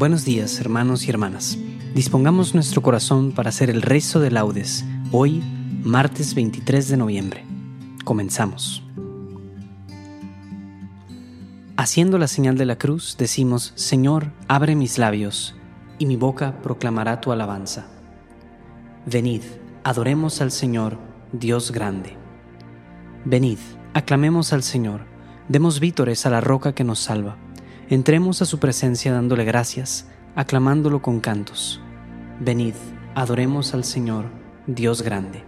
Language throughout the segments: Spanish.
Buenos días, hermanos y hermanas. Dispongamos nuestro corazón para hacer el rezo de laudes, hoy, martes 23 de noviembre. Comenzamos. Haciendo la señal de la cruz, decimos, Señor, abre mis labios, y mi boca proclamará tu alabanza. Venid, adoremos al Señor, Dios grande. Venid, aclamemos al Señor, demos vítores a la roca que nos salva. Entremos a su presencia dándole gracias, aclamándolo con cantos. Venid, adoremos al Señor, Dios grande.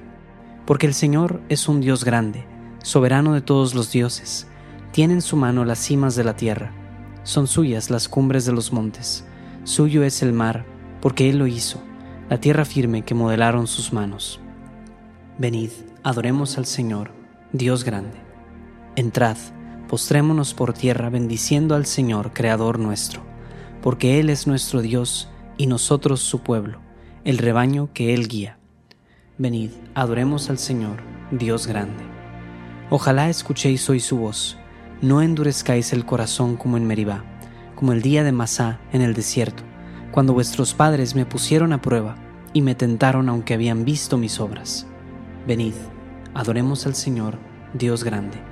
Porque el Señor es un Dios grande, soberano de todos los dioses. Tiene en su mano las cimas de la tierra. Son suyas las cumbres de los montes. Suyo es el mar, porque Él lo hizo, la tierra firme que modelaron sus manos. Venid, adoremos al Señor, Dios grande. Entrad, postrémonos por tierra bendiciendo al Señor, Creador nuestro, porque Él es nuestro Dios y nosotros su pueblo, el rebaño que Él guía. Venid, adoremos al Señor, Dios grande. Ojalá escuchéis hoy su voz, no endurezcáis el corazón como en Meribá, como el día de Masá en el desierto, cuando vuestros padres me pusieron a prueba y me tentaron aunque habían visto mis obras. Venid, adoremos al Señor, Dios grande.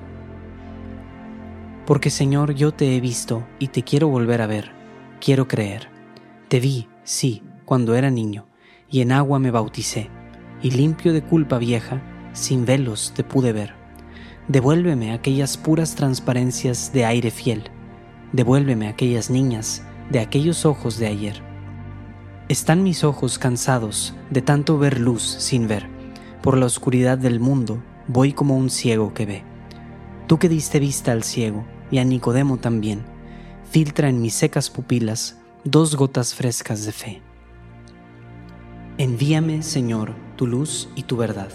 Porque Señor, yo te he visto y te quiero volver a ver, quiero creer. Te vi, sí, cuando era niño, y en agua me bauticé, y limpio de culpa vieja, sin velos te pude ver. Devuélveme aquellas puras transparencias de aire fiel, devuélveme aquellas niñas de aquellos ojos de ayer. Están mis ojos cansados de tanto ver luz sin ver, por la oscuridad del mundo voy como un ciego que ve. Tú que diste vista al ciego y a Nicodemo también, filtra en mis secas pupilas dos gotas frescas de fe. Envíame, Señor, tu luz y tu verdad.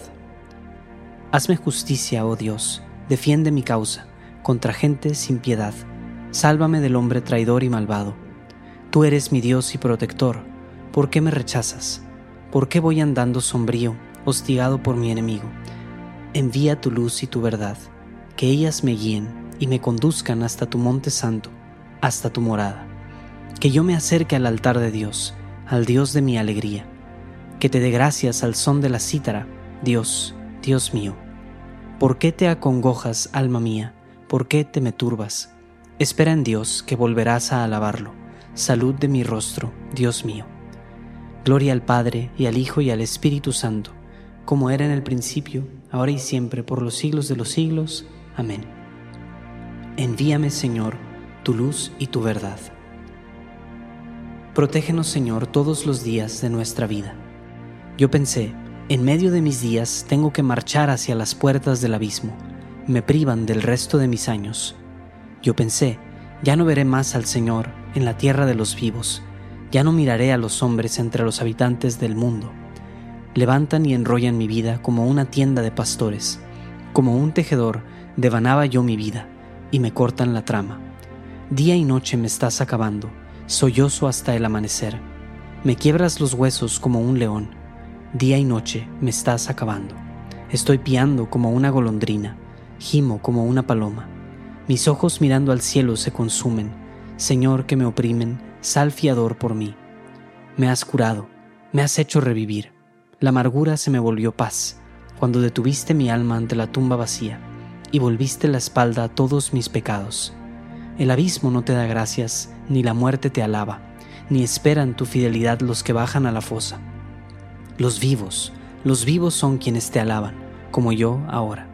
Hazme justicia, oh Dios, defiende mi causa contra gente sin piedad. Sálvame del hombre traidor y malvado. Tú eres mi Dios y protector. ¿Por qué me rechazas? ¿Por qué voy andando sombrío, hostigado por mi enemigo? Envía tu luz y tu verdad que ellas me guíen y me conduzcan hasta tu monte santo, hasta tu morada. Que yo me acerque al altar de Dios, al Dios de mi alegría. Que te dé gracias al son de la cítara, Dios, Dios mío. ¿Por qué te acongojas, alma mía? ¿Por qué te me turbas? Espera en Dios que volverás a alabarlo. Salud de mi rostro, Dios mío. Gloria al Padre y al Hijo y al Espíritu Santo, como era en el principio, ahora y siempre, por los siglos de los siglos. Amén. Envíame, Señor, tu luz y tu verdad. Protégenos, Señor, todos los días de nuestra vida. Yo pensé, en medio de mis días tengo que marchar hacia las puertas del abismo, me privan del resto de mis años. Yo pensé, ya no veré más al Señor en la tierra de los vivos, ya no miraré a los hombres entre los habitantes del mundo. Levantan y enrollan mi vida como una tienda de pastores, como un tejedor devanaba yo mi vida, y me cortan la trama. Día y noche me estás acabando, sollozo hasta el amanecer. Me quiebras los huesos como un león, día y noche me estás acabando. Estoy piando como una golondrina, gimo como una paloma. Mis ojos mirando al cielo se consumen. Señor que me oprimen, sal fiador por mí. Me has curado, me has hecho revivir. La amargura se me volvió paz, cuando detuviste mi alma ante la tumba vacía y volviste la espalda a todos mis pecados. El abismo no te da gracias, ni la muerte te alaba, ni esperan tu fidelidad los que bajan a la fosa. Los vivos, los vivos son quienes te alaban, como yo ahora.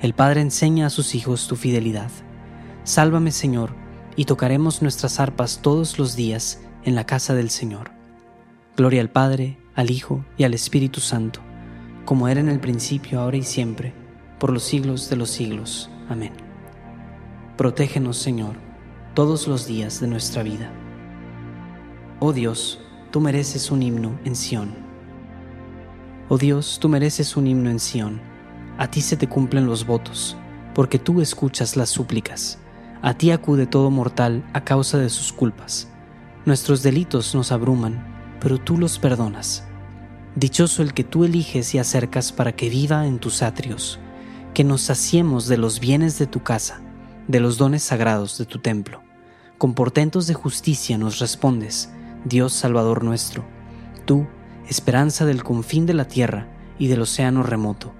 El Padre enseña a sus hijos tu fidelidad. Sálvame, Señor, y tocaremos nuestras arpas todos los días en la casa del Señor. Gloria al Padre, al Hijo y al Espíritu Santo, como era en el principio, ahora y siempre, por los siglos de los siglos. Amén. Protégenos, Señor, todos los días de nuestra vida. Oh Dios, tú mereces un himno en Sión. Oh Dios, tú mereces un himno en Sión. A ti se te cumplen los votos, porque tú escuchas las súplicas. A ti acude todo mortal a causa de sus culpas. Nuestros delitos nos abruman, pero tú los perdonas. Dichoso el que tú eliges y acercas para que viva en tus atrios, que nos saciemos de los bienes de tu casa, de los dones sagrados de tu templo. Con portentos de justicia nos respondes, Dios Salvador nuestro, tú, esperanza del confín de la tierra y del océano remoto,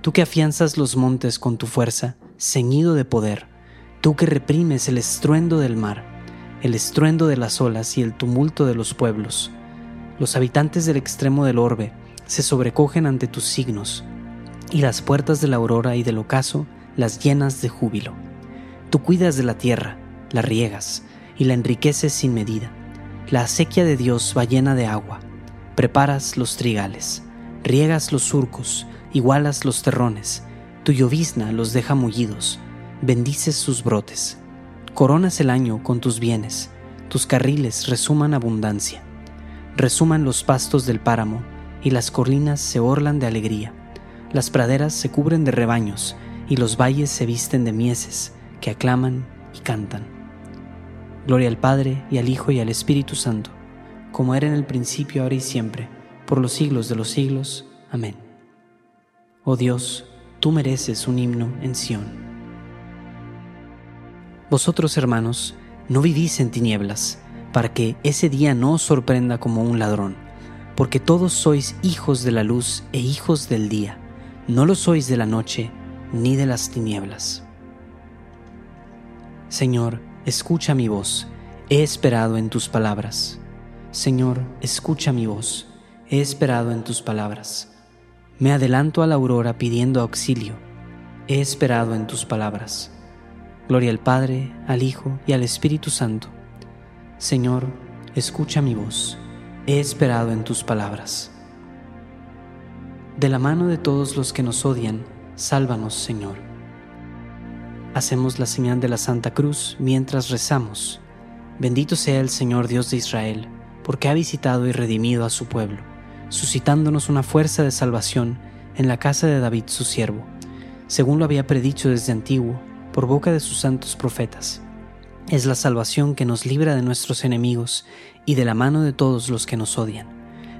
tú que afianzas los montes con tu fuerza, ceñido de poder, tú que reprimes el estruendo del mar, el estruendo de las olas y el tumulto de los pueblos. Los habitantes del extremo del orbe se sobrecogen ante tus signos, y las puertas de la aurora y del ocaso las llenas de júbilo. Tú cuidas de la tierra, la riegas y la enriqueces sin medida. La acequia de Dios va llena de agua. Preparas los trigales, riegas los surcos, igualas los terrones. Tu llovizna los deja mullidos bendices sus brotes. Coronas el año con tus bienes, tus carriles resuman abundancia. Resuman los pastos del páramo, y las colinas se orlan de alegría. Las praderas se cubren de rebaños, y los valles se visten de mieses, que aclaman y cantan. Gloria al Padre, y al Hijo, y al Espíritu Santo, como era en el principio, ahora y siempre, por los siglos de los siglos. Amén. Oh Dios, tú mereces un himno en Sión. Vosotros, hermanos, no vivís en tinieblas, para que ese día no os sorprenda como un ladrón, porque todos sois hijos de la luz e hijos del día, no lo sois de la noche ni de las tinieblas. Señor, escucha mi voz, he esperado en tus palabras. Señor, escucha mi voz, he esperado en tus palabras. Me adelanto a la aurora pidiendo auxilio, he esperado en tus palabras. Gloria al Padre, al Hijo y al Espíritu Santo. Señor, escucha mi voz. He esperado en tus palabras. De la mano de todos los que nos odian, sálvanos, Señor. Hacemos la señal de la Santa Cruz mientras rezamos. Bendito sea el Señor Dios de Israel, porque ha visitado y redimido a su pueblo, suscitándonos una fuerza de salvación en la casa de David su siervo, según lo había predicho desde antiguo por boca de sus santos profetas. Es la salvación que nos libra de nuestros enemigos y de la mano de todos los que nos odian,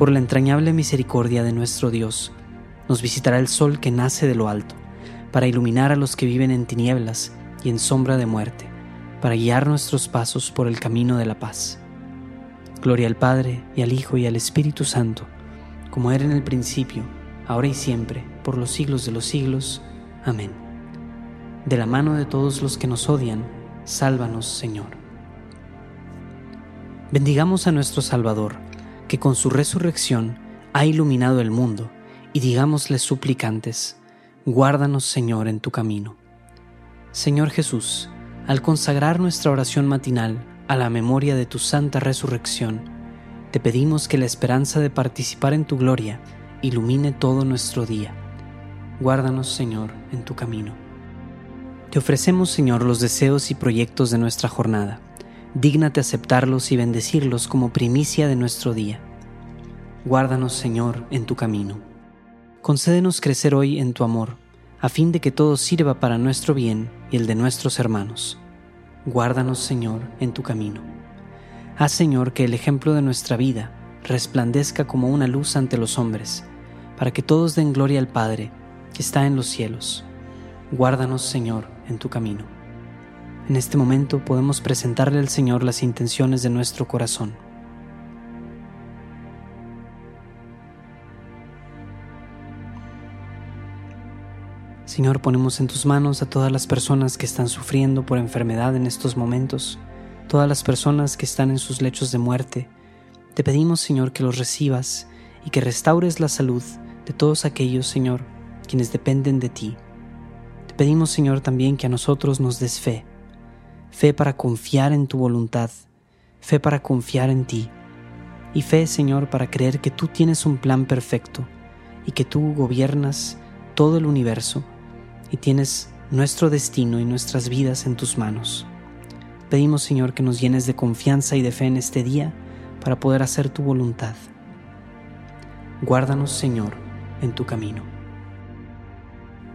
Por la entrañable misericordia de nuestro Dios, nos visitará el sol que nace de lo alto, para iluminar a los que viven en tinieblas y en sombra de muerte, para guiar nuestros pasos por el camino de la paz. Gloria al Padre, y al Hijo, y al Espíritu Santo, como era en el principio, ahora y siempre, por los siglos de los siglos. Amén. De la mano de todos los que nos odian, sálvanos, Señor. Bendigamos a nuestro Salvador, que con su resurrección ha iluminado el mundo, y digámosle suplicantes, guárdanos, Señor, en tu camino. Señor Jesús, al consagrar nuestra oración matinal a la memoria de tu santa resurrección, te pedimos que la esperanza de participar en tu gloria ilumine todo nuestro día. Guárdanos, Señor, en tu camino. Te ofrecemos, Señor, los deseos y proyectos de nuestra jornada. Dígnate aceptarlos y bendecirlos como primicia de nuestro día. Guárdanos, Señor, en tu camino. Concédenos crecer hoy en tu amor, a fin de que todo sirva para nuestro bien y el de nuestros hermanos. Guárdanos, Señor, en tu camino. Haz, Señor, que el ejemplo de nuestra vida resplandezca como una luz ante los hombres, para que todos den gloria al Padre, que está en los cielos. Guárdanos, Señor, en tu camino. En este momento podemos presentarle al Señor las intenciones de nuestro corazón. Señor, ponemos en tus manos a todas las personas que están sufriendo por enfermedad en estos momentos, todas las personas que están en sus lechos de muerte. Te pedimos, Señor, que los recibas y que restaures la salud de todos aquellos, Señor, quienes dependen de ti. Te pedimos, Señor, también que a nosotros nos des fe, fe para confiar en tu voluntad, fe para confiar en ti, y fe, Señor, para creer que tú tienes un plan perfecto y que tú gobiernas todo el universo y tienes nuestro destino y nuestras vidas en tus manos. Pedimos, Señor, que nos llenes de confianza y de fe en este día para poder hacer tu voluntad. Guárdanos, Señor, en tu camino.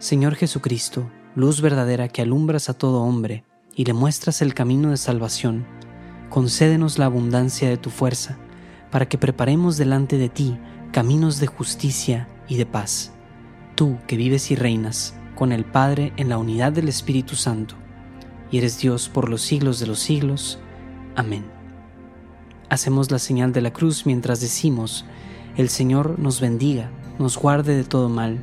Señor Jesucristo, luz verdadera que alumbras a todo hombre y le muestras el camino de salvación, concédenos la abundancia de tu fuerza, para que preparemos delante de ti caminos de justicia y de paz tú que vives y reinas con el Padre en la unidad del Espíritu Santo, y eres Dios por los siglos de los siglos. Amén. Hacemos la señal de la cruz mientras decimos, el Señor nos bendiga, nos guarde de todo mal